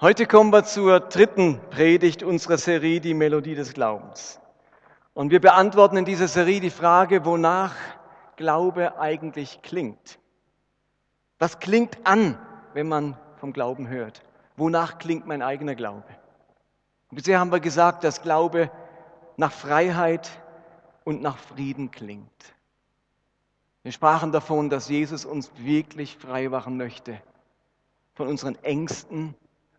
Heute kommen wir zur dritten Predigt unserer Serie, die Melodie des Glaubens. Und wir beantworten in dieser Serie die Frage, wonach Glaube eigentlich klingt. Was klingt an, wenn man vom Glauben hört? Wonach klingt mein eigener Glaube? Und bisher haben wir gesagt, dass Glaube nach Freiheit und nach Frieden klingt. Wir sprachen davon, dass Jesus uns wirklich frei machen möchte von unseren Ängsten,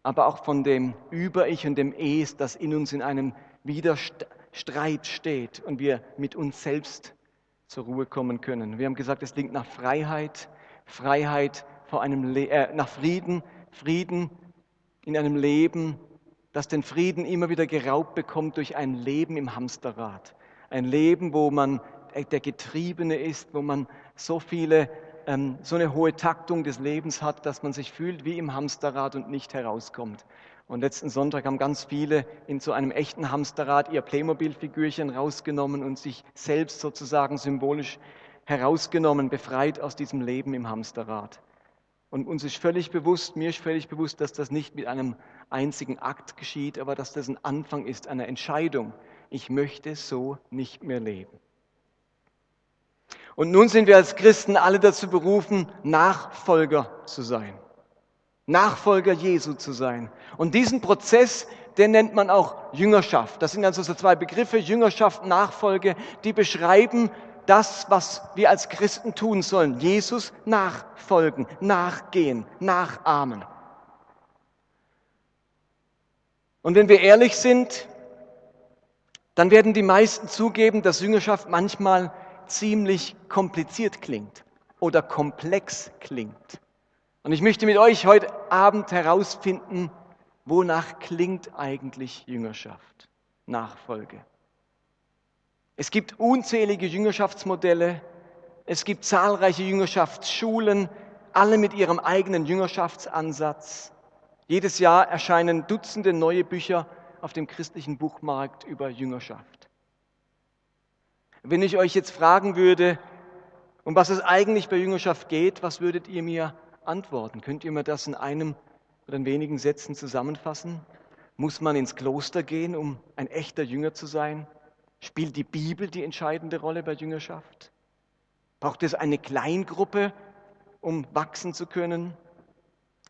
aber auch von dem Über-Ich und dem Es, das in uns in einem Widerstreit steht und wir mit uns selbst zur Ruhe kommen können. Wir haben gesagt, es klingt nach Freiheit, Freiheit vor einem Le äh, nach Frieden, Frieden in einem Leben, das den Frieden immer wieder geraubt bekommt durch ein Leben im Hamsterrad. Ein Leben, wo man der Getriebene ist, wo man so viele ähm, so eine hohe Taktung des Lebens hat, dass man sich fühlt wie im Hamsterrad und nicht herauskommt. Und letzten Sonntag haben ganz viele in so einem echten Hamsterrad ihr Playmobil-Figürchen rausgenommen und sich selbst sozusagen symbolisch herausgenommen, befreit aus diesem Leben im Hamsterrad. Und uns ist völlig bewusst, mir ist völlig bewusst, dass das nicht mit einem einzigen Akt geschieht, aber dass das ein Anfang ist einer Entscheidung. Ich möchte so nicht mehr leben. Und nun sind wir als Christen alle dazu berufen, Nachfolger zu sein. Nachfolger Jesu zu sein. Und diesen Prozess, den nennt man auch Jüngerschaft. Das sind also so zwei Begriffe, Jüngerschaft, Nachfolge, die beschreiben das, was wir als Christen tun sollen. Jesus nachfolgen, nachgehen, nachahmen. Und wenn wir ehrlich sind, dann werden die meisten zugeben, dass Jüngerschaft manchmal ziemlich kompliziert klingt oder komplex klingt. Und ich möchte mit euch heute Abend herausfinden, wonach klingt eigentlich Jüngerschaft, Nachfolge. Es gibt unzählige Jüngerschaftsmodelle, es gibt zahlreiche Jüngerschaftsschulen, alle mit ihrem eigenen Jüngerschaftsansatz. Jedes Jahr erscheinen Dutzende neue Bücher auf dem christlichen Buchmarkt über Jüngerschaft. Wenn ich euch jetzt fragen würde, um was es eigentlich bei Jüngerschaft geht, was würdet ihr mir antworten? Könnt ihr mir das in einem oder in wenigen Sätzen zusammenfassen? Muss man ins Kloster gehen, um ein echter Jünger zu sein? Spielt die Bibel die entscheidende Rolle bei Jüngerschaft? Braucht es eine Kleingruppe, um wachsen zu können?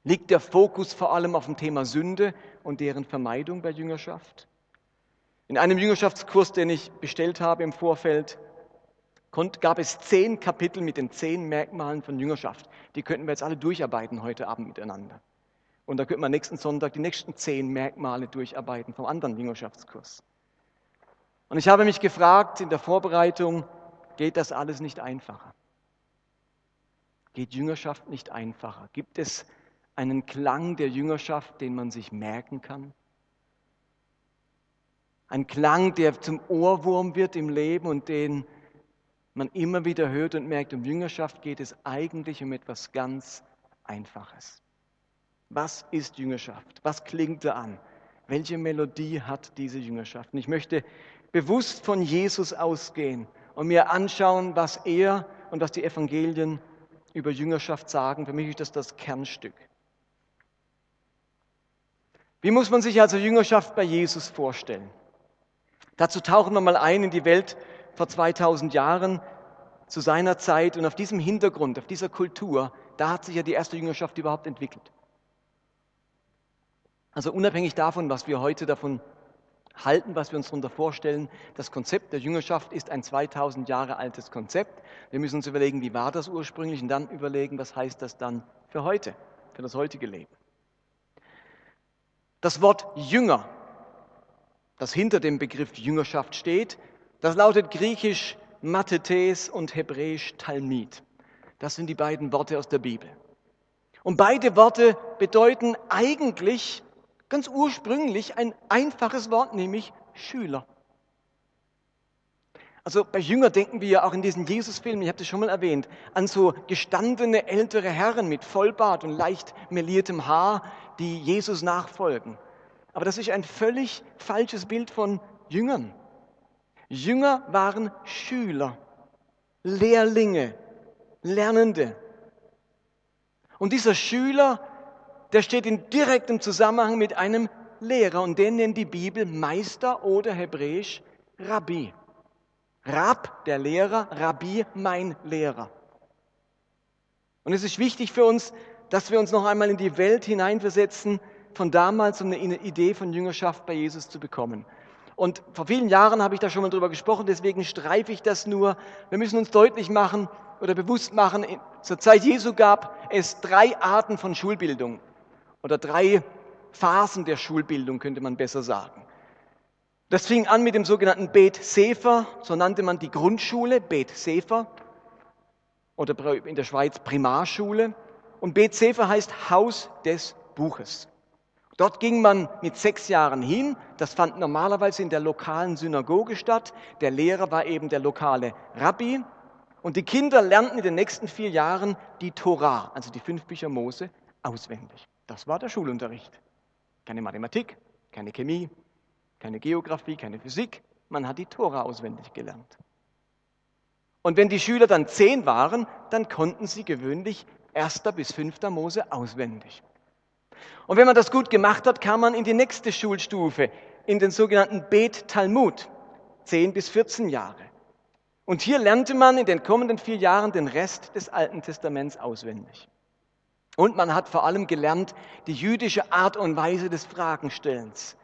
Liegt der Fokus vor allem auf dem Thema Sünde und deren Vermeidung bei Jüngerschaft? In einem Jüngerschaftskurs, den ich bestellt habe im Vorfeld, gab es zehn Kapitel mit den zehn Merkmalen von Jüngerschaft. Die könnten wir jetzt alle durcharbeiten heute Abend miteinander. Und da könnten wir nächsten Sonntag die nächsten zehn Merkmale durcharbeiten vom anderen Jüngerschaftskurs. Und ich habe mich gefragt in der Vorbereitung, geht das alles nicht einfacher? Geht Jüngerschaft nicht einfacher? Gibt es einen Klang der Jüngerschaft, den man sich merken kann? Ein Klang, der zum Ohrwurm wird im Leben und den man immer wieder hört und merkt, um Jüngerschaft geht es eigentlich um etwas ganz Einfaches. Was ist Jüngerschaft? Was klingt da an? Welche Melodie hat diese Jüngerschaft? Und ich möchte bewusst von Jesus ausgehen und mir anschauen, was er und was die Evangelien über Jüngerschaft sagen. Für mich ist das das Kernstück. Wie muss man sich also Jüngerschaft bei Jesus vorstellen? Dazu tauchen wir mal ein in die Welt vor 2000 Jahren zu seiner Zeit und auf diesem Hintergrund, auf dieser Kultur, da hat sich ja die erste Jüngerschaft überhaupt entwickelt. Also unabhängig davon, was wir heute davon halten, was wir uns darunter vorstellen, das Konzept der Jüngerschaft ist ein 2000 Jahre altes Konzept. Wir müssen uns überlegen, wie war das ursprünglich und dann überlegen, was heißt das dann für heute, für das heutige Leben. Das Wort Jünger das hinter dem Begriff Jüngerschaft steht. Das lautet griechisch Mathetes und hebräisch Talmid. Das sind die beiden Worte aus der Bibel. Und beide Worte bedeuten eigentlich ganz ursprünglich ein einfaches Wort, nämlich Schüler. Also bei Jünger denken wir ja auch in diesen Jesus-Filmen, ich habe das schon mal erwähnt, an so gestandene ältere Herren mit Vollbart und leicht meliertem Haar, die Jesus nachfolgen. Aber das ist ein völlig falsches Bild von Jüngern. Jünger waren Schüler, Lehrlinge, Lernende. Und dieser Schüler, der steht in direktem Zusammenhang mit einem Lehrer und den nennt die Bibel Meister oder hebräisch Rabbi. Rab, der Lehrer, Rabbi, mein Lehrer. Und es ist wichtig für uns, dass wir uns noch einmal in die Welt hineinversetzen, von damals, um eine Idee von Jüngerschaft bei Jesus zu bekommen. Und vor vielen Jahren habe ich da schon mal drüber gesprochen, deswegen streife ich das nur. Wir müssen uns deutlich machen oder bewusst machen, zur Zeit Jesu gab es drei Arten von Schulbildung oder drei Phasen der Schulbildung, könnte man besser sagen. Das fing an mit dem sogenannten Bet Sefer, so nannte man die Grundschule, Bet Sefer, oder in der Schweiz Primarschule. Und Bet Sefer heißt Haus des Buches. Dort ging man mit sechs Jahren hin. Das fand normalerweise in der lokalen Synagoge statt. Der Lehrer war eben der lokale Rabbi. Und die Kinder lernten in den nächsten vier Jahren die Torah, also die fünf Bücher Mose, auswendig. Das war der Schulunterricht. Keine Mathematik, keine Chemie, keine Geografie, keine Physik. Man hat die Tora auswendig gelernt. Und wenn die Schüler dann zehn waren, dann konnten sie gewöhnlich erster bis fünfter Mose auswendig. Und wenn man das gut gemacht hat, kam man in die nächste Schulstufe, in den sogenannten Bet Talmud, zehn bis 14 Jahre. Und hier lernte man in den kommenden vier Jahren den Rest des Alten Testaments auswendig. Und man hat vor allem gelernt die jüdische Art und Weise des Fragenstellens.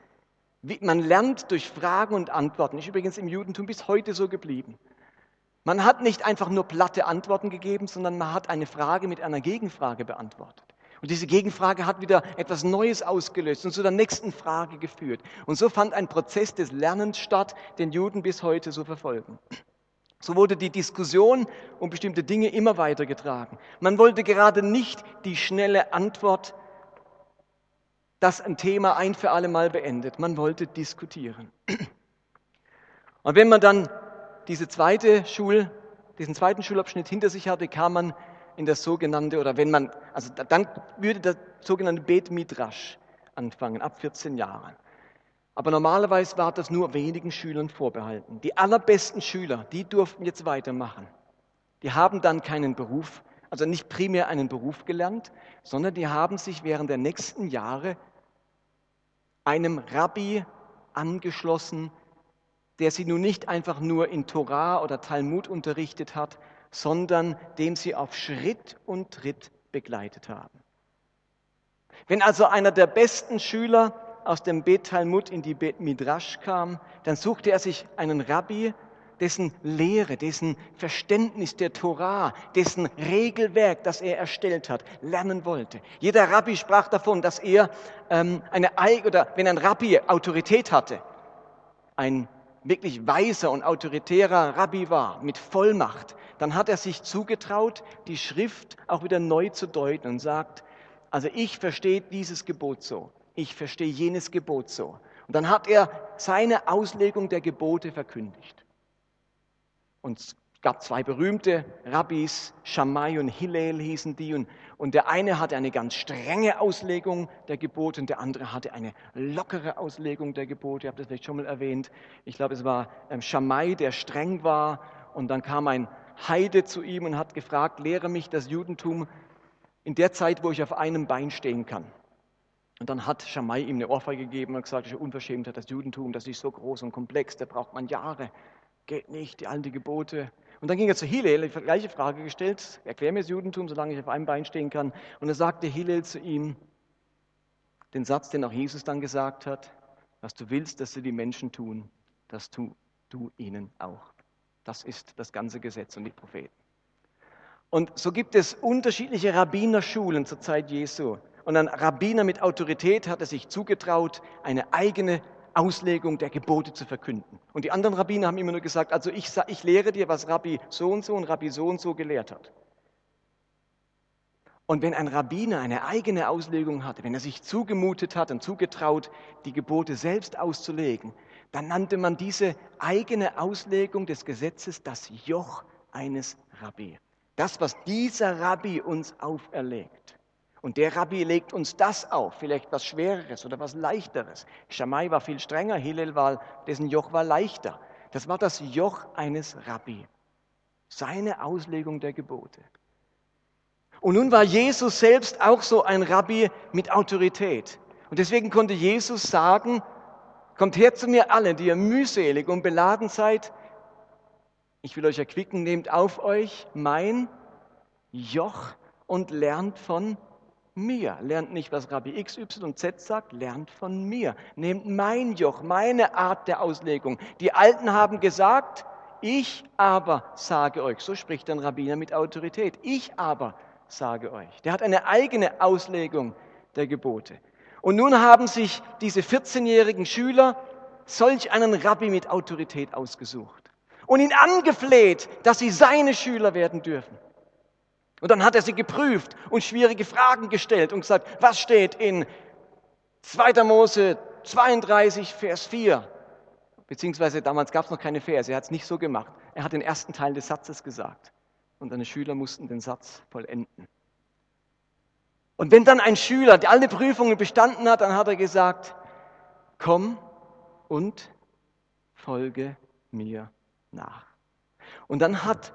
Man lernt durch Fragen und Antworten. Ist übrigens im Judentum bis heute so geblieben. Man hat nicht einfach nur platte Antworten gegeben, sondern man hat eine Frage mit einer Gegenfrage beantwortet. Und diese Gegenfrage hat wieder etwas Neues ausgelöst und zu der nächsten Frage geführt. Und so fand ein Prozess des Lernens statt, den Juden bis heute so verfolgen. So wurde die Diskussion um bestimmte Dinge immer weitergetragen. Man wollte gerade nicht die schnelle Antwort, dass ein Thema ein für alle Mal beendet. Man wollte diskutieren. Und wenn man dann diese zweite Schul, diesen zweiten Schulabschnitt hinter sich hatte, kam man in das sogenannte, oder wenn man, also dann würde das sogenannte Bet Midrash anfangen, ab 14 Jahren. Aber normalerweise war das nur wenigen Schülern vorbehalten. Die allerbesten Schüler, die durften jetzt weitermachen. Die haben dann keinen Beruf, also nicht primär einen Beruf gelernt, sondern die haben sich während der nächsten Jahre einem Rabbi angeschlossen, der sie nun nicht einfach nur in Torah oder Talmud unterrichtet hat, sondern dem sie auf Schritt und Tritt begleitet haben. Wenn also einer der besten Schüler aus dem Bet Talmud in die Bet Midrash kam, dann suchte er sich einen Rabbi, dessen Lehre, dessen Verständnis der Torah, dessen Regelwerk, das er erstellt hat, lernen wollte. Jeder Rabbi sprach davon, dass er ähm, eine oder wenn ein Rabbi Autorität hatte, ein wirklich weiser und autoritärer Rabbi war mit Vollmacht, dann hat er sich zugetraut, die Schrift auch wieder neu zu deuten und sagt, also ich verstehe dieses Gebot so ich verstehe jenes Gebot so. Und dann hat er seine Auslegung der Gebote verkündigt. Und gab zwei berühmte Rabbis, Shammai und Hillel hießen die. Und, und der eine hatte eine ganz strenge Auslegung der Gebote und der andere hatte eine lockere Auslegung der Gebote. Ich habe das vielleicht schon mal erwähnt. Ich glaube, es war ähm, Shammai, der streng war. Und dann kam ein Heide zu ihm und hat gefragt, lehre mich das Judentum in der Zeit, wo ich auf einem Bein stehen kann. Und dann hat Schamai ihm eine Ohrfeige gegeben und gesagt, das ist unverschämt, das Judentum, das ist so groß und komplex, da braucht man Jahre. Geht nicht, die alten Gebote. Und dann ging er zu Hillel, die gleiche Frage gestellt, erklär mir das Judentum, solange ich auf einem Bein stehen kann. Und er sagte Hillel zu ihm den Satz, den auch Jesus dann gesagt hat, was du willst, dass sie die Menschen tun, das tu du ihnen auch. Das ist das ganze Gesetz und die Propheten. Und so gibt es unterschiedliche Rabbinerschulen zur Zeit Jesu. Und ein Rabbiner mit Autorität hat er sich zugetraut, eine eigene Auslegung der Gebote zu verkünden. Und die anderen Rabbiner haben immer nur gesagt, also ich, ich lehre dir, was Rabbi so und so und Rabbi so und so gelehrt hat. Und wenn ein Rabbiner eine eigene Auslegung hatte, wenn er sich zugemutet hat und zugetraut, die Gebote selbst auszulegen, dann nannte man diese eigene Auslegung des Gesetzes das Joch eines Rabbi. Das, was dieser Rabbi uns auferlegt. Und der Rabbi legt uns das auf, vielleicht was Schwereres oder was Leichteres. Schamai war viel strenger, Hillel war, dessen Joch war leichter. Das war das Joch eines Rabbi. Seine Auslegung der Gebote. Und nun war Jesus selbst auch so ein Rabbi mit Autorität. Und deswegen konnte Jesus sagen, kommt her zu mir alle, die ihr mühselig und beladen seid. Ich will euch erquicken, nehmt auf euch mein Joch und lernt von mir. Lernt nicht, was Rabbi X, Y und Z sagt, lernt von mir. Nehmt mein Joch, meine Art der Auslegung. Die Alten haben gesagt, ich aber sage euch. So spricht ein Rabbiner mit Autorität. Ich aber sage euch. Der hat eine eigene Auslegung der Gebote. Und nun haben sich diese 14-jährigen Schüler solch einen Rabbi mit Autorität ausgesucht und ihn angefleht, dass sie seine Schüler werden dürfen. Und dann hat er sie geprüft und schwierige Fragen gestellt und gesagt, was steht in 2. Mose 32, Vers 4? Beziehungsweise damals gab es noch keine Verse, er hat es nicht so gemacht. Er hat den ersten Teil des Satzes gesagt und seine Schüler mussten den Satz vollenden. Und wenn dann ein Schüler die alle Prüfungen bestanden hat, dann hat er gesagt, komm und folge mir nach. Und dann hat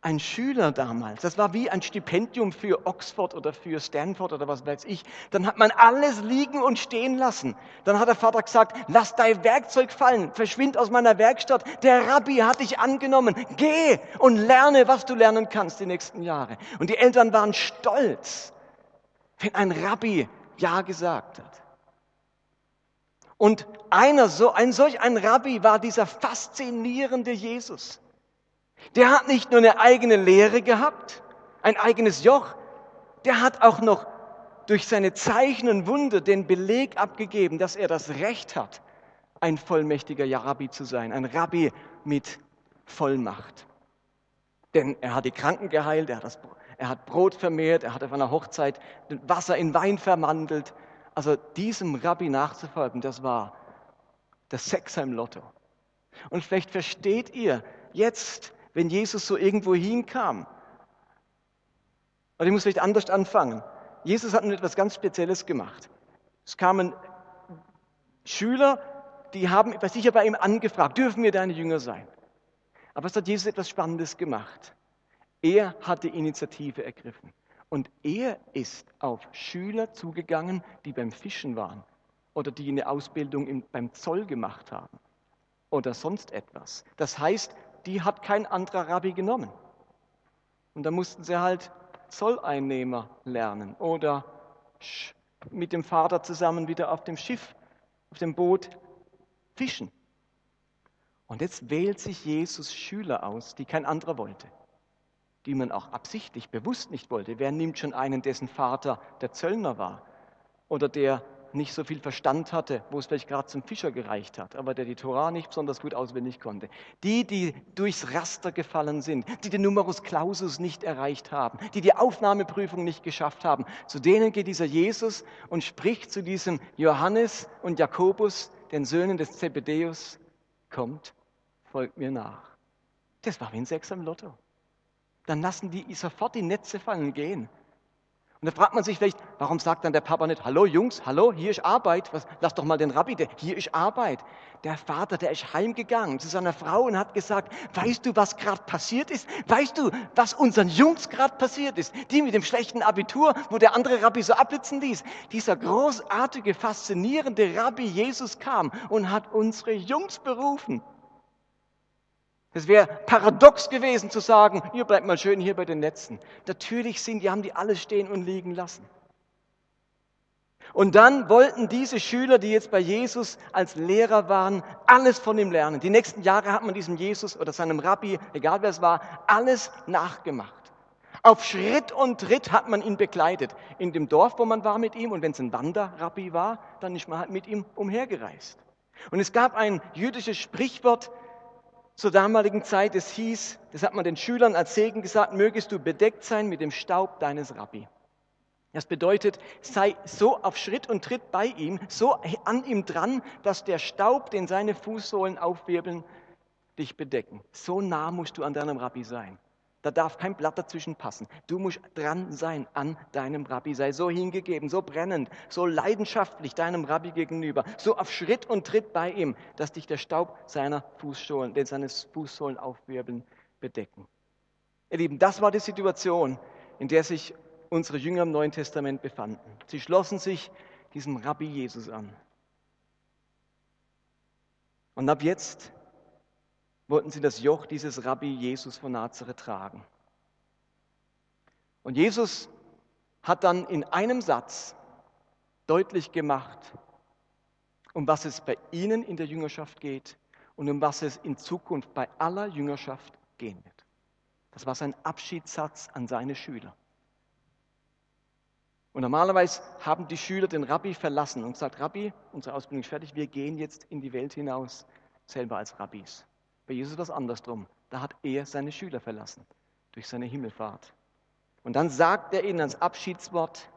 ein Schüler damals, das war wie ein Stipendium für Oxford oder für Stanford oder was weiß ich, dann hat man alles liegen und stehen lassen. Dann hat der Vater gesagt, lass dein Werkzeug fallen, verschwind aus meiner Werkstatt. Der Rabbi hat dich angenommen, geh und lerne, was du lernen kannst die nächsten Jahre. Und die Eltern waren stolz, wenn ein Rabbi Ja gesagt hat. Und einer, so, ein solch ein Rabbi war dieser faszinierende Jesus. Der hat nicht nur eine eigene Lehre gehabt, ein eigenes Joch, der hat auch noch durch seine Zeichen und Wunder den Beleg abgegeben, dass er das Recht hat, ein vollmächtiger Rabbi zu sein, ein Rabbi mit Vollmacht. Denn er hat die Kranken geheilt, er hat, das, er hat Brot vermehrt, er hat auf einer Hochzeit Wasser in Wein verwandelt. Also diesem Rabbi nachzufolgen, das war das Sechser im Lotto. Und vielleicht versteht ihr jetzt, wenn Jesus so irgendwo hinkam. Oder ich muss vielleicht anders anfangen. Jesus hat nun etwas ganz Spezielles gemacht. Es kamen Schüler, die haben sicher bei ihm angefragt, dürfen wir deine Jünger sein? Aber es hat Jesus etwas Spannendes gemacht. Er hat die Initiative ergriffen. Und er ist auf Schüler zugegangen, die beim Fischen waren oder die eine Ausbildung im, beim Zoll gemacht haben oder sonst etwas. Das heißt, die hat kein anderer Rabbi genommen. Und da mussten sie halt Zolleinnehmer lernen oder mit dem Vater zusammen wieder auf dem Schiff, auf dem Boot fischen. Und jetzt wählt sich Jesus Schüler aus, die kein anderer wollte, die man auch absichtlich bewusst nicht wollte. Wer nimmt schon einen, dessen Vater der Zöllner war oder der nicht so viel Verstand hatte, wo es vielleicht gerade zum Fischer gereicht hat, aber der die Torah nicht besonders gut auswendig konnte. Die, die durchs Raster gefallen sind, die den Numerus Clausus nicht erreicht haben, die die Aufnahmeprüfung nicht geschafft haben, zu denen geht dieser Jesus und spricht zu diesem Johannes und Jakobus, den Söhnen des Zebedeus, kommt, folgt mir nach. Das war wie ein Sechs am Lotto. Dann lassen die sofort die Netze fallen gehen. Und da fragt man sich vielleicht, warum sagt dann der Papa nicht, hallo Jungs, hallo, hier ist Arbeit, Was, lass doch mal den Rabbi, der, hier ist Arbeit. Der Vater, der ist heimgegangen zu seiner Frau und hat gesagt, weißt du, was gerade passiert ist? Weißt du, was unseren Jungs gerade passiert ist? Die mit dem schlechten Abitur, wo der andere Rabbi so abblitzen ließ. Dieser großartige, faszinierende Rabbi Jesus kam und hat unsere Jungs berufen. Es wäre paradox gewesen zu sagen, ihr bleibt mal schön hier bei den Netzen. Natürlich sind, die haben die alles stehen und liegen lassen. Und dann wollten diese Schüler, die jetzt bei Jesus als Lehrer waren, alles von ihm lernen. Die nächsten Jahre hat man diesem Jesus oder seinem Rabbi, egal wer es war, alles nachgemacht. Auf Schritt und Tritt hat man ihn begleitet. In dem Dorf, wo man war mit ihm, und wenn es ein Wanderrabbi war, dann ist man halt mit ihm umhergereist. Und es gab ein jüdisches Sprichwort, zur damaligen Zeit, es hieß, das hat man den Schülern als Segen gesagt, mögest du bedeckt sein mit dem Staub deines Rabbi. Das bedeutet, sei so auf Schritt und Tritt bei ihm, so an ihm dran, dass der Staub, den seine Fußsohlen aufwirbeln, dich bedecken. So nah musst du an deinem Rabbi sein. Da darf kein Blatt dazwischen passen. Du musst dran sein an deinem Rabbi. Sei so hingegeben, so brennend, so leidenschaftlich deinem Rabbi gegenüber, so auf Schritt und Tritt bei ihm, dass dich der Staub seiner Fußsohlen, den seines Fußsohlen aufwirbeln, bedecken. Ihr Lieben, das war die Situation, in der sich unsere Jünger im Neuen Testament befanden. Sie schlossen sich diesem Rabbi Jesus an. Und ab jetzt wollten sie das Joch dieses Rabbi Jesus von Nazareth tragen. Und Jesus hat dann in einem Satz deutlich gemacht, um was es bei ihnen in der Jüngerschaft geht und um was es in Zukunft bei aller Jüngerschaft gehen wird. Das war sein Abschiedssatz an seine Schüler. Und normalerweise haben die Schüler den Rabbi verlassen und gesagt, Rabbi, unsere Ausbildung ist fertig, wir gehen jetzt in die Welt hinaus, selber als Rabbis. Bei Jesus war es andersrum. Da hat er seine Schüler verlassen durch seine Himmelfahrt. Und dann sagt er ihnen als Abschiedswort,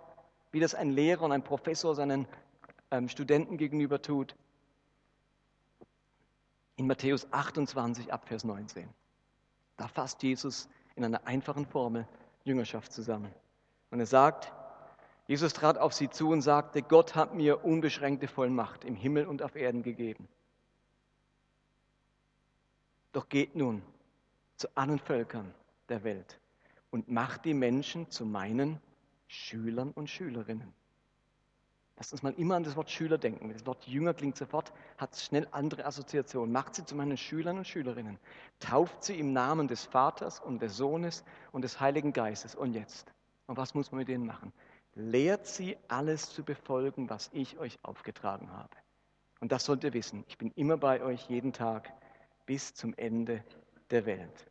wie das ein Lehrer und ein Professor seinen ähm, Studenten gegenüber tut, in Matthäus 28 ab Vers 19. Da fasst Jesus in einer einfachen Formel Jüngerschaft zusammen. Und er sagt, Jesus trat auf sie zu und sagte, Gott hat mir unbeschränkte Vollmacht im Himmel und auf Erden gegeben. Doch geht nun zu allen Völkern der Welt und macht die Menschen zu meinen Schülern und Schülerinnen. Lass uns mal immer an das Wort Schüler denken. Das Wort Jünger klingt sofort, hat schnell andere Assoziationen. Macht sie zu meinen Schülern und Schülerinnen. Tauft sie im Namen des Vaters und des Sohnes und des Heiligen Geistes. Und jetzt? Und was muss man mit denen machen? Lehrt sie alles zu befolgen, was ich euch aufgetragen habe. Und das sollt ihr wissen. Ich bin immer bei euch jeden Tag bis zum Ende der Welt.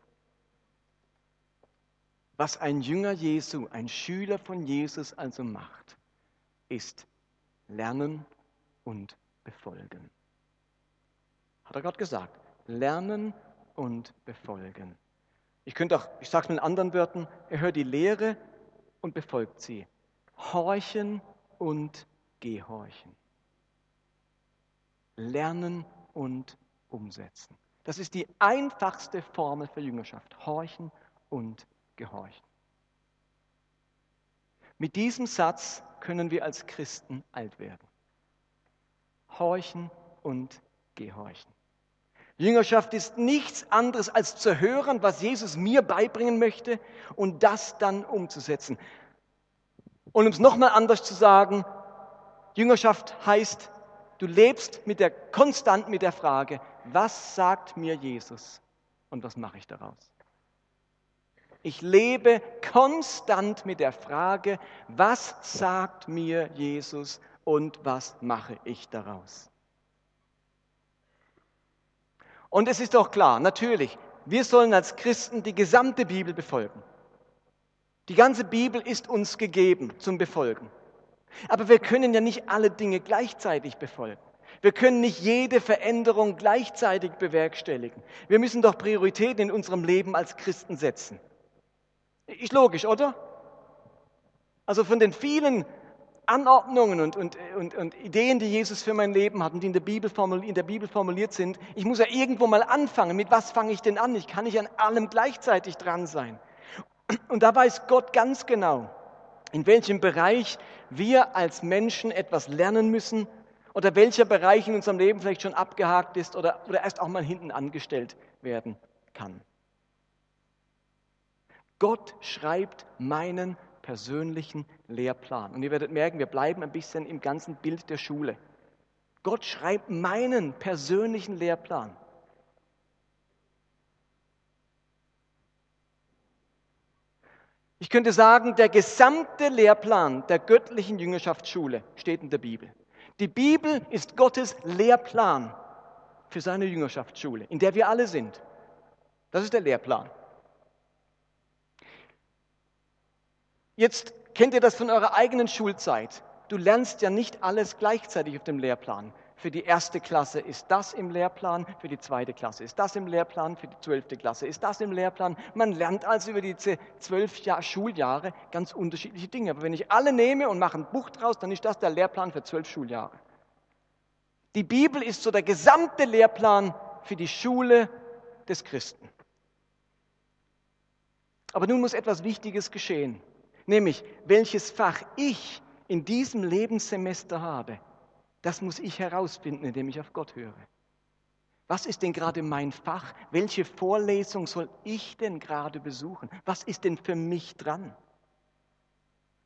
Was ein Jünger Jesu, ein Schüler von Jesus also macht, ist lernen und befolgen. Hat er gerade gesagt. Lernen und befolgen. Ich könnte auch, ich sage es mit anderen Wörtern, er hört die Lehre und befolgt sie. Horchen und gehorchen. Lernen und umsetzen. Das ist die einfachste Formel für Jüngerschaft. Horchen und gehorchen. Mit diesem Satz können wir als Christen alt werden. Horchen und gehorchen. Jüngerschaft ist nichts anderes als zu hören, was Jesus mir beibringen möchte und das dann umzusetzen. Und um es nochmal anders zu sagen, Jüngerschaft heißt, du lebst mit der, konstant mit der Frage, was sagt mir Jesus und was mache ich daraus? Ich lebe konstant mit der Frage, was sagt mir Jesus und was mache ich daraus? Und es ist doch klar, natürlich, wir sollen als Christen die gesamte Bibel befolgen. Die ganze Bibel ist uns gegeben zum Befolgen. Aber wir können ja nicht alle Dinge gleichzeitig befolgen. Wir können nicht jede Veränderung gleichzeitig bewerkstelligen. Wir müssen doch Prioritäten in unserem Leben als Christen setzen. Ist logisch, oder? Also von den vielen Anordnungen und, und, und, und, Ideen, die Jesus für mein Leben hat und die in der, Bibel in der Bibel formuliert sind, ich muss ja irgendwo mal anfangen. Mit was fange ich denn an? Ich kann nicht an allem gleichzeitig dran sein. Und da weiß Gott ganz genau, in welchem Bereich wir als Menschen etwas lernen müssen oder welcher Bereich in unserem Leben vielleicht schon abgehakt ist oder, oder erst auch mal hinten angestellt werden kann. Gott schreibt meinen persönlichen Lehrplan. Und ihr werdet merken, wir bleiben ein bisschen im ganzen Bild der Schule. Gott schreibt meinen persönlichen Lehrplan. Ich könnte sagen, der gesamte Lehrplan der göttlichen Jüngerschaftsschule steht in der Bibel. Die Bibel ist Gottes Lehrplan für seine Jüngerschaftsschule, in der wir alle sind. Das ist der Lehrplan. Jetzt kennt ihr das von eurer eigenen Schulzeit. Du lernst ja nicht alles gleichzeitig auf dem Lehrplan. Für die erste Klasse ist das im Lehrplan, für die zweite Klasse ist das im Lehrplan, für die zwölfte Klasse ist das im Lehrplan. Man lernt also über diese zwölf Jahr Schuljahre ganz unterschiedliche Dinge. Aber wenn ich alle nehme und mache ein Buch draus, dann ist das der Lehrplan für zwölf Schuljahre. Die Bibel ist so der gesamte Lehrplan für die Schule des Christen. Aber nun muss etwas Wichtiges geschehen, nämlich welches Fach ich in diesem Lebenssemester habe das muss ich herausfinden, indem ich auf Gott höre. Was ist denn gerade mein Fach? Welche Vorlesung soll ich denn gerade besuchen? Was ist denn für mich dran?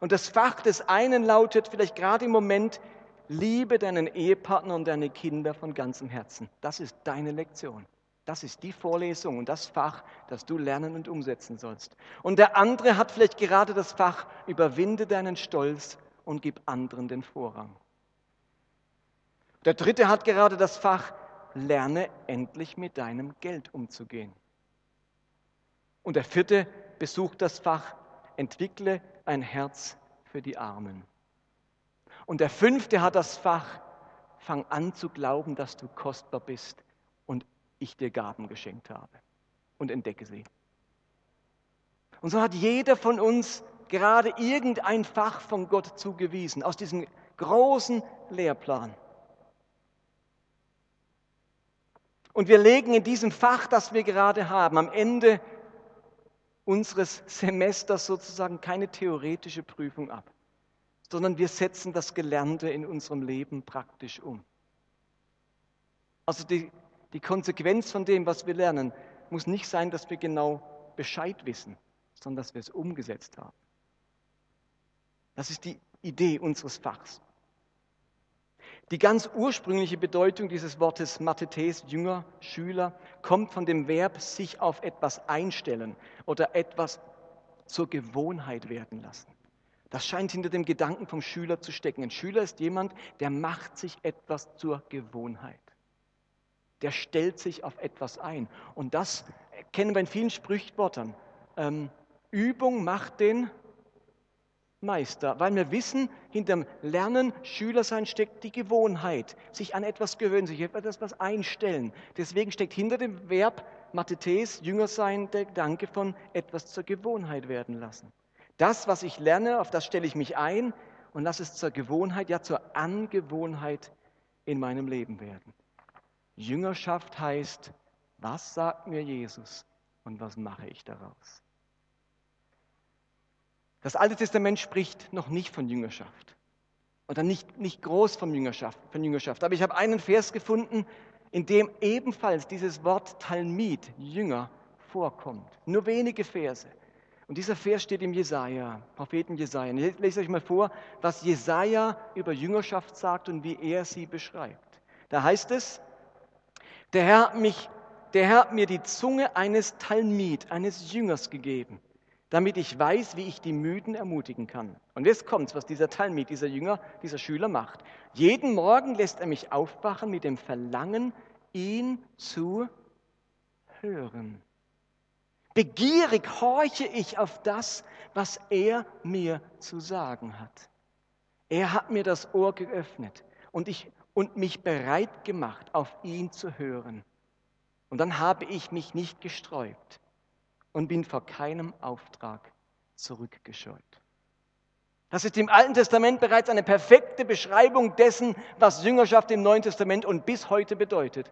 Und das Fach des einen lautet vielleicht gerade im Moment, liebe deinen Ehepartner und deine Kinder von ganzem Herzen. Das ist deine Lektion. Das ist die Vorlesung und das Fach, das du lernen und umsetzen sollst. Und der andere hat vielleicht gerade das Fach, überwinde deinen Stolz und gib anderen den Vorrang. Der dritte hat gerade das Fach, lerne endlich mit deinem Geld umzugehen. Und der vierte besucht das Fach, entwickle ein Herz für die Armen. Und der fünfte hat das Fach, fang an zu glauben, dass du kostbar bist und ich dir Gaben geschenkt habe. Und entdecke sie. Und so hat jeder von uns gerade irgendein Fach von Gott zugewiesen, aus diesem großen Lehrplan. Und wir legen in diesem Fach, das wir gerade haben, am Ende unseres Semesters sozusagen keine theoretische Prüfung ab, sondern wir setzen das Gelernte in unserem Leben praktisch um. Also die, die Konsequenz von dem, was wir lernen, muss nicht sein, dass wir genau Bescheid wissen, sondern dass wir es umgesetzt haben. Das ist die Idee unseres Fachs. Die ganz ursprüngliche Bedeutung dieses Wortes Mathetes, Jünger, Schüler, kommt von dem Verb sich auf etwas einstellen oder etwas zur Gewohnheit werden lassen. Das scheint hinter dem Gedanken vom Schüler zu stecken. Ein Schüler ist jemand, der macht sich etwas zur Gewohnheit. Der stellt sich auf etwas ein. Und das kennen wir in vielen Sprichwörtern. Ähm, Übung macht den Meister, weil wir wissen, hinter dem Lernen, Schülersein steckt die Gewohnheit, sich an etwas gewöhnen, sich etwas was einstellen. Deswegen steckt hinter dem Verb Mathetes, Jünger sein, der Gedanke von etwas zur Gewohnheit werden lassen. Das, was ich lerne, auf das stelle ich mich ein und lasse es zur Gewohnheit, ja zur Angewohnheit in meinem Leben werden. Jüngerschaft heißt, was sagt mir Jesus und was mache ich daraus? Das Alte Testament spricht noch nicht von Jüngerschaft oder nicht, nicht groß von Jüngerschaft, von Jüngerschaft. Aber ich habe einen Vers gefunden, in dem ebenfalls dieses Wort Talmid, Jünger, vorkommt. Nur wenige Verse. Und dieser Vers steht im Jesaja, Propheten Jesaja. Ich lese euch mal vor, was Jesaja über Jüngerschaft sagt und wie er sie beschreibt. Da heißt es, der Herr hat, mich, der Herr hat mir die Zunge eines Talmid, eines Jüngers gegeben damit ich weiß, wie ich die Müden ermutigen kann. Und jetzt kommt's, was dieser Talmud, dieser Jünger, dieser Schüler macht. Jeden Morgen lässt er mich aufwachen mit dem Verlangen, ihn zu hören. Begierig horche ich auf das, was er mir zu sagen hat. Er hat mir das Ohr geöffnet und, ich, und mich bereit gemacht, auf ihn zu hören. Und dann habe ich mich nicht gesträubt und bin vor keinem Auftrag zurückgescheut. Das ist im Alten Testament bereits eine perfekte Beschreibung dessen, was Jüngerschaft im Neuen Testament und bis heute bedeutet.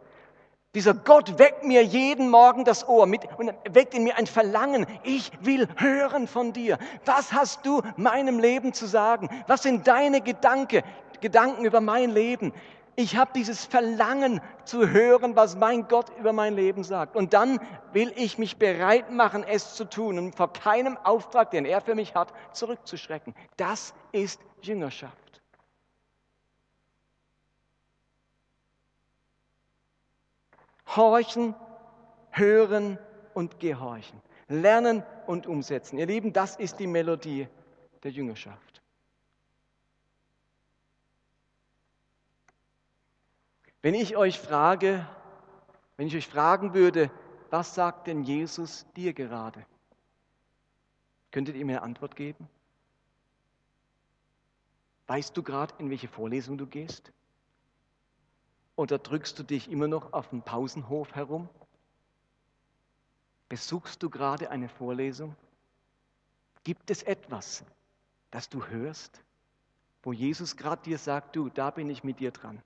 Dieser Gott weckt mir jeden Morgen das Ohr mit, und weckt in mir ein Verlangen. Ich will hören von dir. Was hast du meinem Leben zu sagen? Was sind deine Gedanken, Gedanken über mein Leben? Ich habe dieses Verlangen zu hören, was mein Gott über mein Leben sagt. Und dann will ich mich bereit machen, es zu tun und vor keinem Auftrag, den er für mich hat, zurückzuschrecken. Das ist Jüngerschaft. Horchen, hören und gehorchen. Lernen und umsetzen. Ihr Lieben, das ist die Melodie der Jüngerschaft. Wenn ich euch frage, wenn ich euch fragen würde, was sagt denn Jesus dir gerade? Könntet ihr mir eine Antwort geben? Weißt du gerade, in welche Vorlesung du gehst? Oder drückst du dich immer noch auf dem Pausenhof herum? Besuchst du gerade eine Vorlesung? Gibt es etwas, das du hörst, wo Jesus gerade dir sagt, du, da bin ich mit dir dran?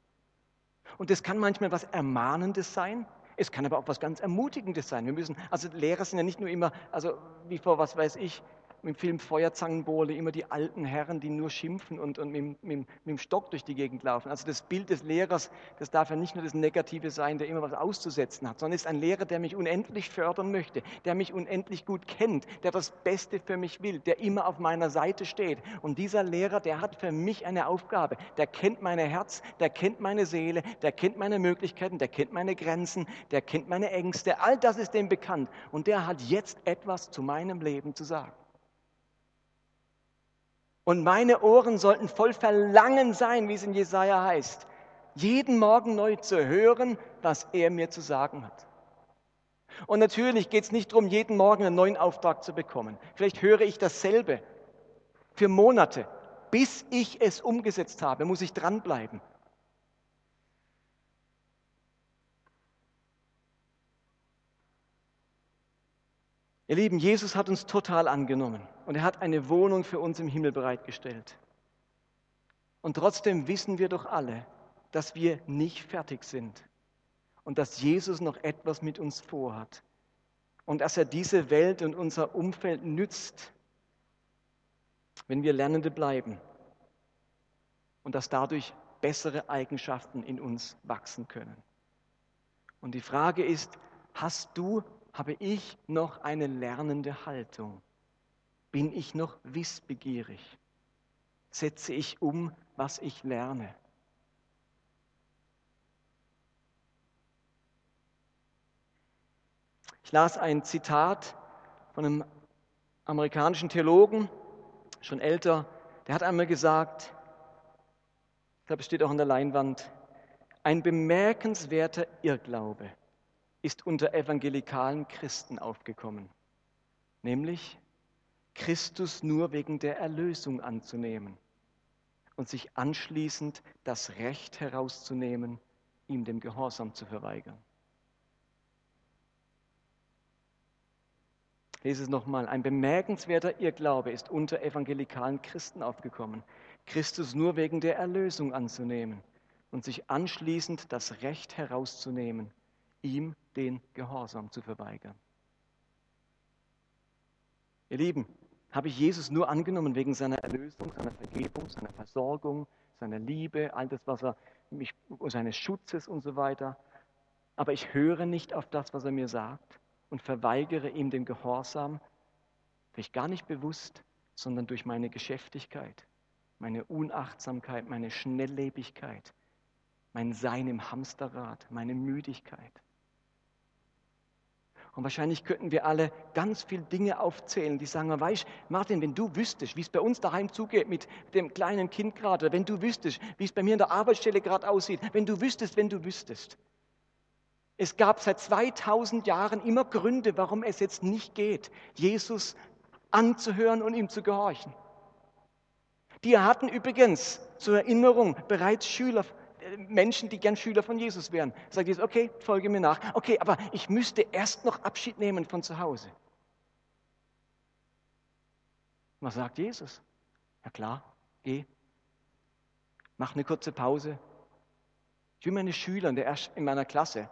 Und das kann manchmal was Ermahnendes sein. Es kann aber auch was ganz Ermutigendes sein. Wir müssen, also Lehrer sind ja nicht nur immer, also wie vor, was weiß ich, im Film Feuerzangenbowle immer die alten Herren, die nur schimpfen und, und mit, mit, mit, dem Stock durch die Gegend laufen. Also das Bild des Lehrers, das darf ja nicht nur das Negative sein, der immer was auszusetzen hat, sondern ist ein Lehrer, der mich unendlich fördern möchte, der mich unendlich gut kennt, der das Beste für mich will, der immer auf meiner Seite steht. Und dieser Lehrer, der hat für mich eine Aufgabe. Der kennt mein Herz, der kennt meine Seele, der kennt meine Möglichkeiten, der kennt meine Grenzen, der kennt meine Ängste. All das ist dem bekannt. Und der hat jetzt etwas zu meinem Leben zu sagen. Und meine Ohren sollten voll Verlangen sein, wie es in Jesaja heißt, jeden Morgen neu zu hören, was er mir zu sagen hat. Und natürlich geht es nicht darum, jeden Morgen einen neuen Auftrag zu bekommen. Vielleicht höre ich dasselbe für Monate. Bis ich es umgesetzt habe, muss ich dranbleiben. Ihr Lieben, Jesus hat uns total angenommen und er hat eine Wohnung für uns im Himmel bereitgestellt. Und trotzdem wissen wir doch alle, dass wir nicht fertig sind und dass Jesus noch etwas mit uns vorhat und dass er diese Welt und unser Umfeld nützt, wenn wir Lernende bleiben und dass dadurch bessere Eigenschaften in uns wachsen können. Und die Frage ist, hast du habe ich noch eine lernende Haltung? Bin ich noch wissbegierig? Setze ich um, was ich lerne? Ich las ein Zitat von einem amerikanischen Theologen, schon älter, der hat einmal gesagt, ich glaube, es steht auch an der Leinwand, ein bemerkenswerter Irrglaube ist unter evangelikalen Christen aufgekommen, nämlich Christus nur wegen der Erlösung anzunehmen und sich anschließend das Recht herauszunehmen, ihm dem Gehorsam zu verweigern. Lese es nochmal. Ein bemerkenswerter Irrglaube ist unter evangelikalen Christen aufgekommen, Christus nur wegen der Erlösung anzunehmen und sich anschließend das Recht herauszunehmen, ihm den Gehorsam zu verweigern. Ihr Lieben, habe ich Jesus nur angenommen wegen seiner Erlösung, seiner Vergebung, seiner Versorgung, seiner Liebe, all das, was er mich, seines Schutzes und so weiter. Aber ich höre nicht auf das, was er mir sagt und verweigere ihm den Gehorsam, vielleicht gar nicht bewusst, sondern durch meine Geschäftigkeit, meine Unachtsamkeit, meine Schnelllebigkeit, mein Sein im Hamsterrad, meine Müdigkeit. Und wahrscheinlich könnten wir alle ganz viele Dinge aufzählen, die sagen, weißt Martin, wenn du wüsstest, wie es bei uns daheim zugeht mit dem kleinen Kind gerade, wenn du wüsstest, wie es bei mir in der Arbeitsstelle gerade aussieht, wenn du wüsstest, wenn du wüsstest. Es gab seit 2000 Jahren immer Gründe, warum es jetzt nicht geht, Jesus anzuhören und ihm zu gehorchen. Die hatten übrigens zur Erinnerung bereits Schüler Menschen, die gern Schüler von Jesus wären. Sagt Jesus, okay, folge mir nach. Okay, aber ich müsste erst noch Abschied nehmen von zu Hause. Was sagt Jesus? Ja klar, geh. Mach eine kurze Pause. Ich will meine Schüler in, meiner Klasse,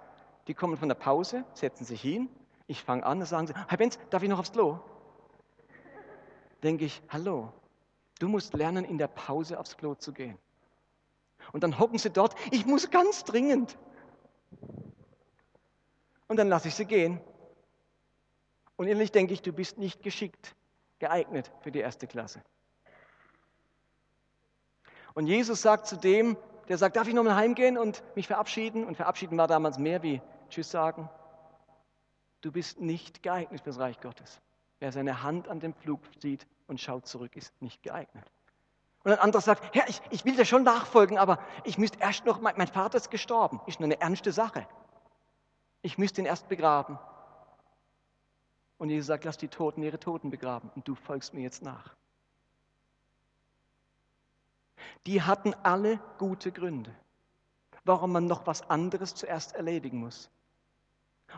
die kommen von der Pause, setzen sich hin. Ich fange an, und sagen sie, Herr Benz, darf ich noch aufs Klo? Denke ich, hallo, du musst lernen, in der Pause aufs Klo zu gehen. Und dann hocken sie dort, ich muss ganz dringend. Und dann lasse ich sie gehen. Und innerlich denke ich, du bist nicht geschickt, geeignet für die erste Klasse. Und Jesus sagt zu dem, der sagt, darf ich nochmal heimgehen und mich verabschieden? Und verabschieden war damals mehr wie Tschüss sagen. Du bist nicht geeignet für das Reich Gottes. Wer seine Hand an dem Flug zieht und schaut zurück, ist nicht geeignet. Und ein anderer sagt, Herr, ich, ich will dir schon nachfolgen, aber ich müsste erst noch, mein, mein Vater ist gestorben. Ist nur eine ernste Sache. Ich müsste ihn erst begraben. Und Jesus sagt, lass die Toten ihre Toten begraben und du folgst mir jetzt nach. Die hatten alle gute Gründe, warum man noch was anderes zuerst erledigen muss.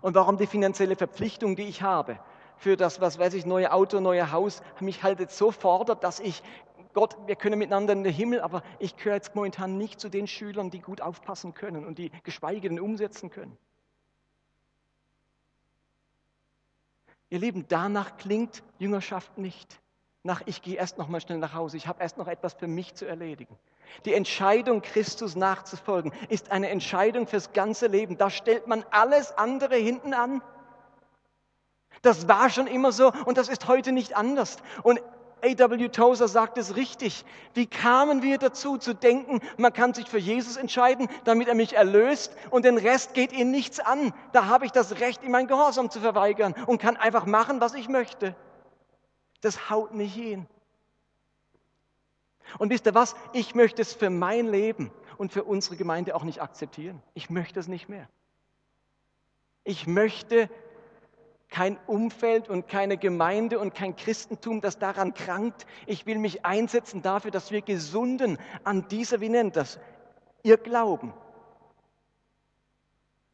Und warum die finanzielle Verpflichtung, die ich habe, für das, was weiß ich, neue Auto, neue Haus, mich halt jetzt so fordert, dass ich Gott, wir können miteinander in den Himmel, aber ich gehöre jetzt momentan nicht zu den Schülern, die gut aufpassen können und die geschweige denn umsetzen können. Ihr Lieben, danach klingt Jüngerschaft nicht. nach, ich gehe erst noch mal schnell nach Hause, ich habe erst noch etwas für mich zu erledigen. Die Entscheidung, Christus nachzufolgen, ist eine Entscheidung fürs ganze Leben. Da stellt man alles andere hinten an. Das war schon immer so und das ist heute nicht anders. Und A.W. Tozer sagt es richtig. Wie kamen wir dazu zu denken, man kann sich für Jesus entscheiden, damit er mich erlöst und den Rest geht ihn nichts an. Da habe ich das Recht, ihm mein Gehorsam zu verweigern und kann einfach machen, was ich möchte. Das haut nicht hin. Und wisst ihr was? Ich möchte es für mein Leben und für unsere Gemeinde auch nicht akzeptieren. Ich möchte es nicht mehr. Ich möchte kein Umfeld und keine Gemeinde und kein Christentum, das daran krankt. Ich will mich einsetzen dafür, dass wir gesunden an dieser, wie nennt das, ihr Glauben.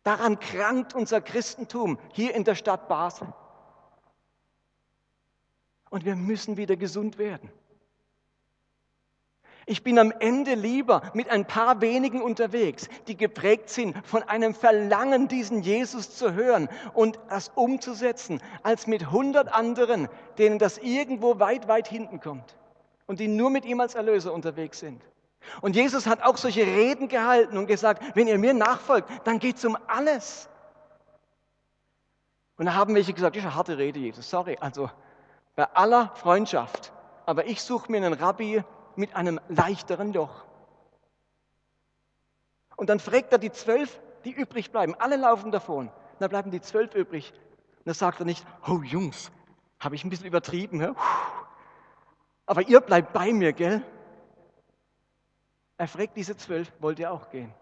Daran krankt unser Christentum hier in der Stadt Basel. Und wir müssen wieder gesund werden. Ich bin am Ende lieber mit ein paar wenigen unterwegs, die geprägt sind von einem Verlangen, diesen Jesus zu hören und das umzusetzen, als mit hundert anderen, denen das irgendwo weit, weit hinten kommt und die nur mit ihm als Erlöser unterwegs sind. Und Jesus hat auch solche Reden gehalten und gesagt, wenn ihr mir nachfolgt, dann geht es um alles. Und da haben welche gesagt, das ist eine harte Rede, Jesus, sorry, also bei aller Freundschaft, aber ich suche mir einen Rabbi, mit einem leichteren Joch. Und dann fragt er die zwölf, die übrig bleiben. Alle laufen davon. dann bleiben die zwölf übrig. Und dann sagt er nicht, oh Jungs, habe ich ein bisschen übertrieben. Ja? Aber ihr bleibt bei mir, gell? Er fragt diese zwölf, wollt ihr auch gehen?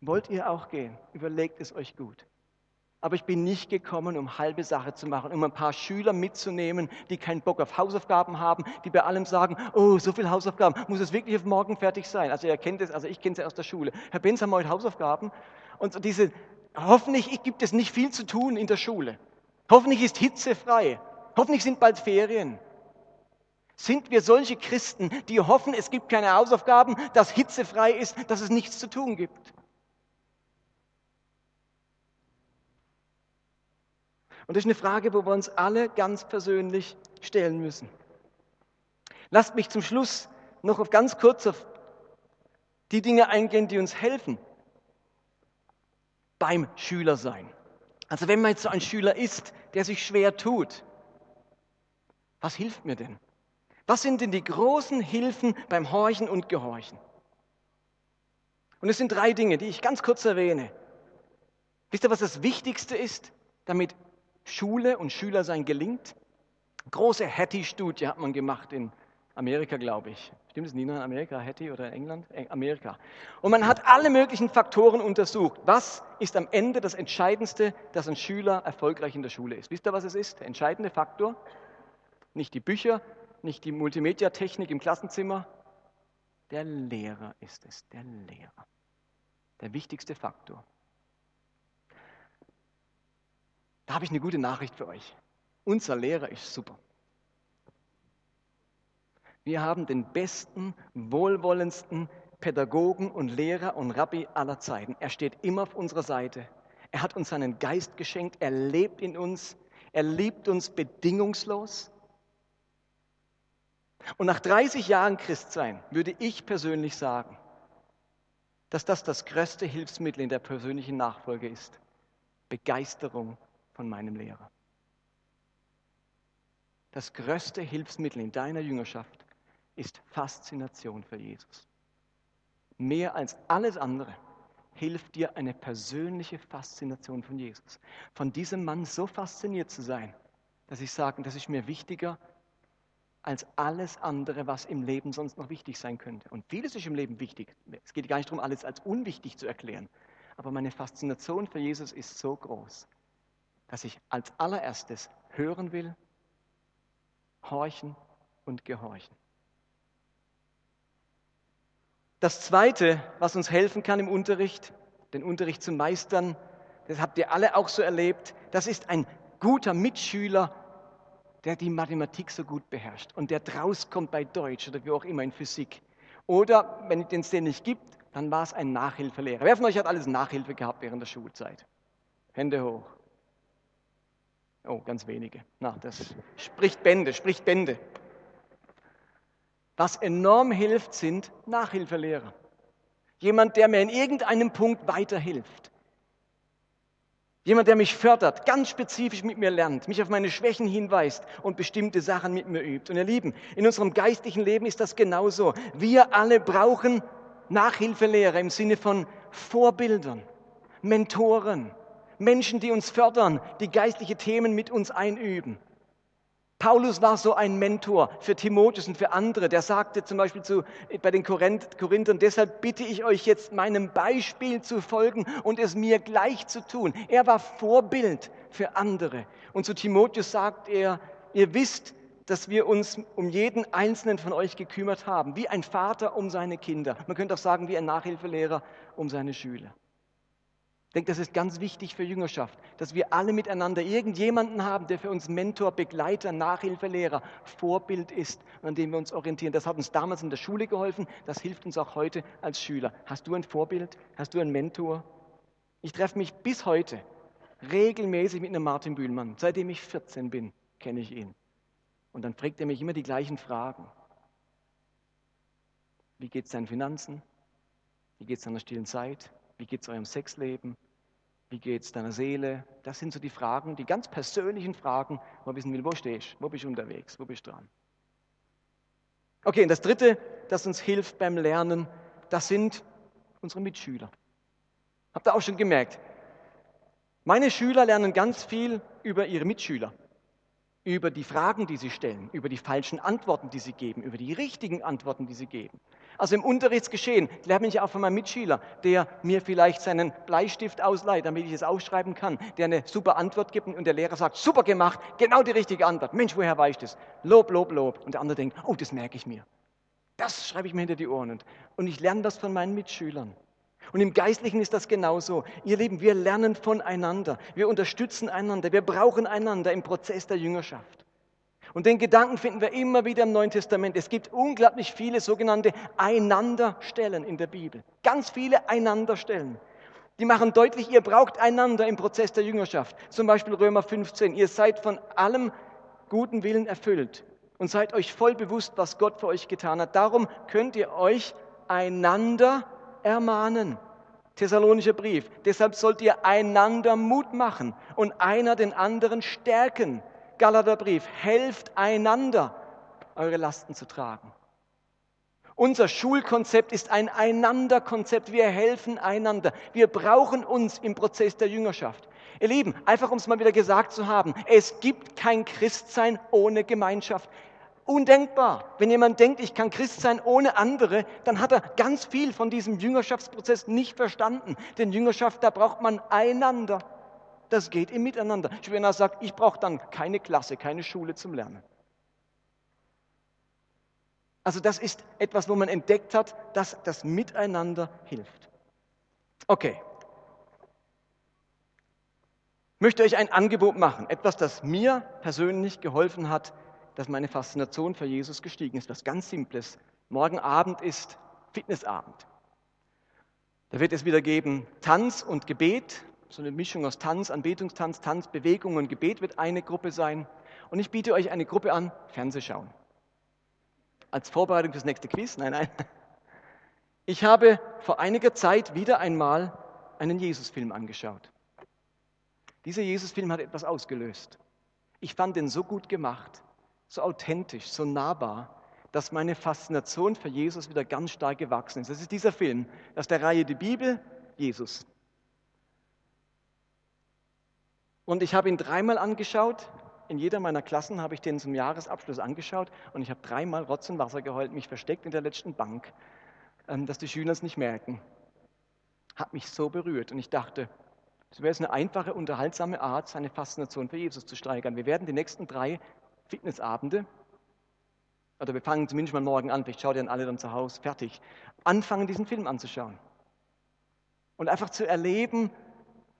Wollt ihr auch gehen? Überlegt es euch gut. Aber ich bin nicht gekommen, um halbe Sache zu machen, um ein paar Schüler mitzunehmen, die keinen Bock auf Hausaufgaben haben, die bei allem sagen, oh, so viel Hausaufgaben, muss es wirklich auf morgen fertig sein? Also ihr kennt es, also ich kenne es ja aus der Schule. Herr Benz, haben wir heute Hausaufgaben? Und diese, hoffentlich gibt es nicht viel zu tun in der Schule. Hoffentlich ist Hitze frei. Hoffentlich sind bald Ferien. Sind wir solche Christen, die hoffen, es gibt keine Hausaufgaben, dass Hitze frei ist, dass es nichts zu tun gibt? Und das ist eine Frage, wo wir uns alle ganz persönlich stellen müssen. Lasst mich zum Schluss noch auf ganz kurz auf die Dinge eingehen, die uns helfen beim Schülersein. Also wenn man jetzt so ein Schüler ist, der sich schwer tut, was hilft mir denn? Was sind denn die großen Hilfen beim Horchen und Gehorchen? Und es sind drei Dinge, die ich ganz kurz erwähne. Wisst ihr, was das Wichtigste ist, damit Schule und Schülersein gelingt. Große Hattie-Studie hat man gemacht in Amerika, glaube ich. Stimmt es, Nina, in Amerika, Hattie oder England? Amerika. Und man hat alle möglichen Faktoren untersucht. Was ist am Ende das Entscheidendste, dass ein Schüler erfolgreich in der Schule ist? Wisst ihr, was es ist? Der entscheidende Faktor? Nicht die Bücher, nicht die Multimedia-Technik im Klassenzimmer. Der Lehrer ist es, der Lehrer. Der wichtigste Faktor. Da habe ich eine gute Nachricht für euch. Unser Lehrer ist super. Wir haben den besten, wohlwollendsten Pädagogen und Lehrer und Rabbi aller Zeiten. Er steht immer auf unserer Seite. Er hat uns seinen Geist geschenkt. Er lebt in uns. Er liebt uns bedingungslos. Und nach 30 Jahren Christsein würde ich persönlich sagen, dass das das größte Hilfsmittel in der persönlichen Nachfolge ist. Begeisterung von meinem Lehrer. Das größte Hilfsmittel in deiner Jüngerschaft ist Faszination für Jesus. Mehr als alles andere hilft dir eine persönliche Faszination von Jesus. Von diesem Mann so fasziniert zu sein, dass ich sage, das ist mir wichtiger als alles andere, was im Leben sonst noch wichtig sein könnte. Und vieles ist im Leben wichtig. Es geht gar nicht darum, alles als unwichtig zu erklären. Aber meine Faszination für Jesus ist so groß, dass ich als allererstes hören will, horchen und gehorchen. Das Zweite, was uns helfen kann im Unterricht, den Unterricht zu meistern, das habt ihr alle auch so erlebt, das ist ein guter Mitschüler, der die Mathematik so gut beherrscht und der draus kommt bei Deutsch oder wie auch immer in Physik. Oder wenn es den nicht gibt, dann war es ein Nachhilfelehrer. Wer von euch hat alles Nachhilfe gehabt während der Schulzeit? Hände hoch. Oh, ganz wenige. Na, das spricht Bände, spricht Bände. Was enorm hilft, sind Nachhilfelehrer. Jemand, der mir in irgendeinem Punkt weiterhilft. Jemand, der mich fördert, ganz spezifisch mit mir lernt, mich auf meine Schwächen hinweist und bestimmte Sachen mit mir übt. Und ihr Lieben, in unserem geistlichen Leben ist das genauso. Wir alle brauchen Nachhilfelehrer im Sinne von Vorbildern, Mentoren, Menschen, die uns fördern, die geistliche Themen mit uns einüben. Paulus war so ein Mentor für Timotheus und für andere. Der sagte zum Beispiel zu, bei den Korinthern, deshalb bitte ich euch jetzt meinem Beispiel zu folgen und es mir gleich zu tun. Er war Vorbild für andere. Und zu Timotheus sagt er, ihr wisst, dass wir uns um jeden einzelnen von euch gekümmert haben, wie ein Vater um seine Kinder. Man könnte auch sagen, wie ein Nachhilfelehrer um seine Schüler. Ich denke, das ist ganz wichtig für Jüngerschaft, dass wir alle miteinander irgendjemanden haben, der für uns Mentor, Begleiter, Nachhilfelehrer, Vorbild ist, an dem wir uns orientieren. Das hat uns damals in der Schule geholfen, das hilft uns auch heute als Schüler. Hast du ein Vorbild? Hast du einen Mentor? Ich treffe mich bis heute regelmäßig mit einem Martin Bühlmann. Seitdem ich 14 bin, kenne ich ihn. Und dann fragt er mich immer die gleichen Fragen. Wie geht es deinen Finanzen? Wie geht es deiner stillen Zeit? Wie geht es eurem Sexleben? Wie geht es deiner Seele? Das sind so die Fragen, die ganz persönlichen Fragen, wo man wissen will, wo stehst du? Wo bist du unterwegs? Wo bist du dran? Okay, und das Dritte, das uns hilft beim Lernen, das sind unsere Mitschüler. Habt ihr auch schon gemerkt? Meine Schüler lernen ganz viel über ihre Mitschüler, über die Fragen, die sie stellen, über die falschen Antworten, die sie geben, über die richtigen Antworten, die sie geben. Also im Unterrichtsgeschehen lerne ich auch von meinem Mitschüler, der mir vielleicht seinen Bleistift ausleiht, damit ich es aufschreiben kann, der eine super Antwort gibt und der Lehrer sagt, super gemacht, genau die richtige Antwort. Mensch, woher weiß ich das? Lob, Lob, Lob. Und der andere denkt, oh, das merke ich mir. Das schreibe ich mir hinter die Ohren. Und, und ich lerne das von meinen Mitschülern. Und im Geistlichen ist das genauso. Ihr Lieben, wir lernen voneinander. Wir unterstützen einander. Wir brauchen einander im Prozess der Jüngerschaft. Und den Gedanken finden wir immer wieder im Neuen Testament. Es gibt unglaublich viele sogenannte Einanderstellen in der Bibel. Ganz viele Einanderstellen. Die machen deutlich, ihr braucht einander im Prozess der Jüngerschaft. Zum Beispiel Römer 15. Ihr seid von allem guten Willen erfüllt und seid euch voll bewusst, was Gott für euch getan hat. Darum könnt ihr euch einander ermahnen. Thessalonischer Brief. Deshalb sollt ihr einander Mut machen und einer den anderen stärken. Galaterbrief, helft einander, eure Lasten zu tragen. Unser Schulkonzept ist ein Einanderkonzept. Wir helfen einander. Wir brauchen uns im Prozess der Jüngerschaft. Ihr Lieben, einfach um es mal wieder gesagt zu haben, es gibt kein Christsein ohne Gemeinschaft. Undenkbar. Wenn jemand denkt, ich kann Christ sein ohne andere, dann hat er ganz viel von diesem Jüngerschaftsprozess nicht verstanden. Denn Jüngerschaft, da braucht man einander. Das geht im Miteinander. Schwener sagt, ich brauche dann keine Klasse, keine Schule zum Lernen. Also das ist etwas, wo man entdeckt hat, dass das Miteinander hilft. Okay. Ich möchte euch ein Angebot machen, etwas, das mir persönlich geholfen hat, dass meine Faszination für Jesus gestiegen ist. Was ganz Simples. Morgen Abend ist Fitnessabend. Da wird es wieder geben Tanz und Gebet so eine Mischung aus Tanz, Anbetungstanz, Tanz, Bewegung und Gebet wird eine Gruppe sein. Und ich biete euch eine Gruppe an, Fernsehschauen. Als Vorbereitung fürs nächste Quiz? Nein, nein. Ich habe vor einiger Zeit wieder einmal einen Jesusfilm angeschaut. Dieser Jesusfilm hat etwas ausgelöst. Ich fand den so gut gemacht, so authentisch, so nahbar, dass meine Faszination für Jesus wieder ganz stark gewachsen ist. Das ist dieser Film aus der Reihe Die Bibel, Jesus. Und ich habe ihn dreimal angeschaut. In jeder meiner Klassen habe ich den zum Jahresabschluss angeschaut und ich habe dreimal Rotz und Wasser geheult, mich versteckt in der letzten Bank, ähm, dass die Schüler es nicht merken. Hat mich so berührt und ich dachte, es wäre eine einfache, unterhaltsame Art, seine Faszination für Jesus zu steigern. Wir werden die nächsten drei Fitnessabende, oder wir fangen zumindest mal morgen an, vielleicht schaut ihr dann alle dann zu Hause, fertig, anfangen, diesen Film anzuschauen. Und einfach zu erleben,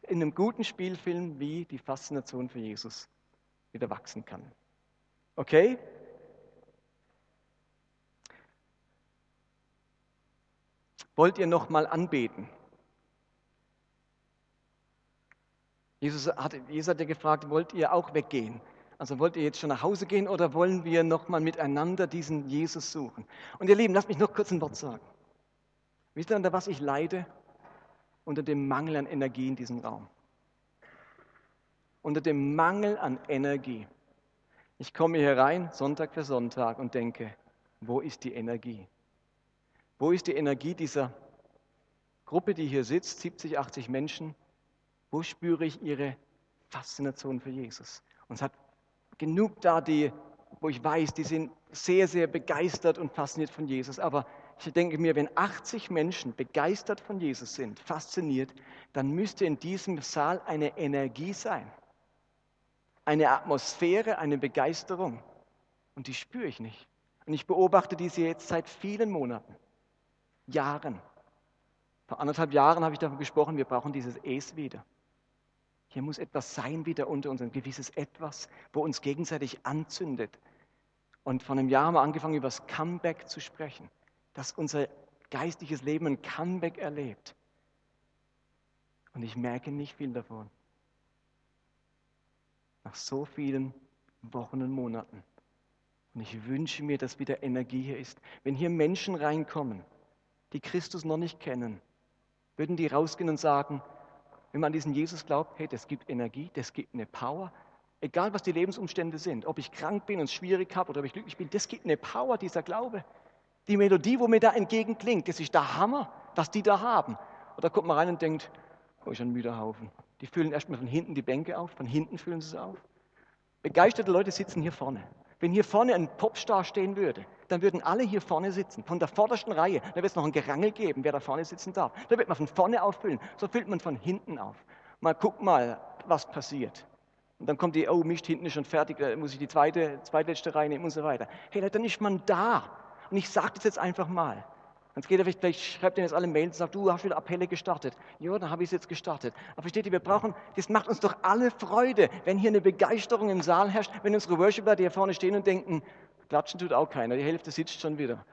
in einem guten Spielfilm, wie die Faszination für Jesus wieder wachsen kann. Okay? Wollt ihr noch mal anbeten? Jesus hat, Jesus hat ja gefragt, wollt ihr auch weggehen? Also wollt ihr jetzt schon nach Hause gehen oder wollen wir nochmal miteinander diesen Jesus suchen? Und ihr Lieben, lasst mich noch kurz ein Wort sagen. Wisst ihr, unter was ich leide? Unter dem Mangel an Energie in diesem Raum. Unter dem Mangel an Energie. Ich komme hier rein, Sonntag für Sonntag, und denke, wo ist die Energie? Wo ist die Energie dieser Gruppe, die hier sitzt, 70, 80 Menschen? Wo spüre ich ihre Faszination für Jesus? Und es hat genug da, die, wo ich weiß, die sind sehr, sehr begeistert und fasziniert von Jesus. Aber ich denke mir, wenn 80 Menschen begeistert von Jesus sind, fasziniert, dann müsste in diesem Saal eine Energie sein. Eine Atmosphäre, eine Begeisterung. Und die spüre ich nicht. Und ich beobachte diese jetzt seit vielen Monaten, Jahren. Vor anderthalb Jahren habe ich davon gesprochen, wir brauchen dieses Es wieder. Hier muss etwas sein wieder unter uns, ein gewisses Etwas, wo uns gegenseitig anzündet. Und vor einem Jahr haben wir angefangen, über das Comeback zu sprechen, dass unser geistliches Leben ein Comeback erlebt. Und ich merke nicht viel davon. Nach so vielen Wochen und Monaten. Und ich wünsche mir, dass wieder Energie hier ist. Wenn hier Menschen reinkommen, die Christus noch nicht kennen, würden die rausgehen und sagen, wenn man an diesen Jesus glaubt, hey, das gibt Energie, das gibt eine Power. Egal, was die Lebensumstände sind, ob ich krank bin und es schwierig habe oder ob ich glücklich bin, das gibt eine Power, dieser Glaube. Die Melodie, wo mir da entgegenklingt, das ist der Hammer, was die da haben. Und da kommt man rein und denkt, oh, ist ein müder Haufen. Die füllen erstmal von hinten die Bänke auf, von hinten füllen sie es auf. Begeisterte Leute sitzen hier vorne. Wenn hier vorne ein Popstar stehen würde, dann würden alle hier vorne sitzen, von der vordersten Reihe. Da wird es noch ein Gerangel geben, wer da vorne sitzen darf. Da wird man von vorne auffüllen. So füllt man von hinten auf. Mal guck mal, was passiert. Und dann kommt die, oh Mist, hinten ist schon fertig, da muss ich die zweite, zweitletzte Reihe nehmen und so weiter. Hey, dann ist man da. Und ich sage das jetzt einfach mal. Sonst geht er vielleicht, vielleicht schreibt er jetzt alle Mails und sagt, du hast wieder Appelle gestartet. Ja, dann habe ich es jetzt gestartet. Aber versteht ihr, wir brauchen, das macht uns doch alle Freude, wenn hier eine Begeisterung im Saal herrscht, wenn unsere Worshipper, die hier vorne stehen und denken, klatschen tut auch keiner, die Hälfte sitzt schon wieder.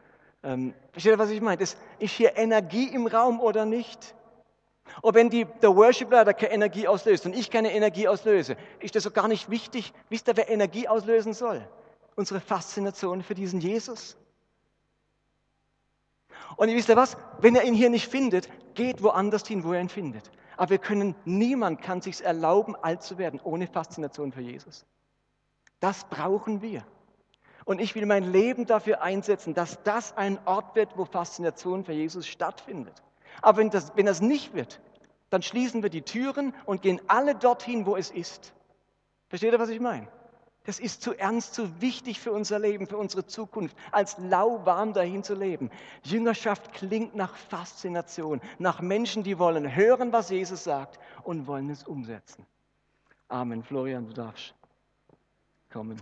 Ähm, versteht ihr, was ich meine? Das ist hier Energie im Raum oder nicht? Und wenn die, der Worship-Leiter keine Energie auslöst und ich keine Energie auslöse, ist das so gar nicht wichtig. Wisst ihr, wer Energie auslösen soll? Unsere Faszination für diesen Jesus. Und ihr wisst ja was? Wenn ihr ihn hier nicht findet, geht woanders hin, wo ihr ihn findet. Aber wir können, niemand kann sich erlauben, alt zu werden, ohne Faszination für Jesus. Das brauchen wir. Und ich will mein Leben dafür einsetzen, dass das ein Ort wird, wo Faszination für Jesus stattfindet. Aber wenn das, wenn das nicht wird, dann schließen wir die Türen und gehen alle dorthin, wo es ist. Versteht ihr, was ich meine? Das ist zu ernst, zu wichtig für unser Leben, für unsere Zukunft, als lauwarm dahin zu leben. Jüngerschaft klingt nach Faszination, nach Menschen, die wollen hören, was Jesus sagt und wollen es umsetzen. Amen. Florian, du darfst kommen.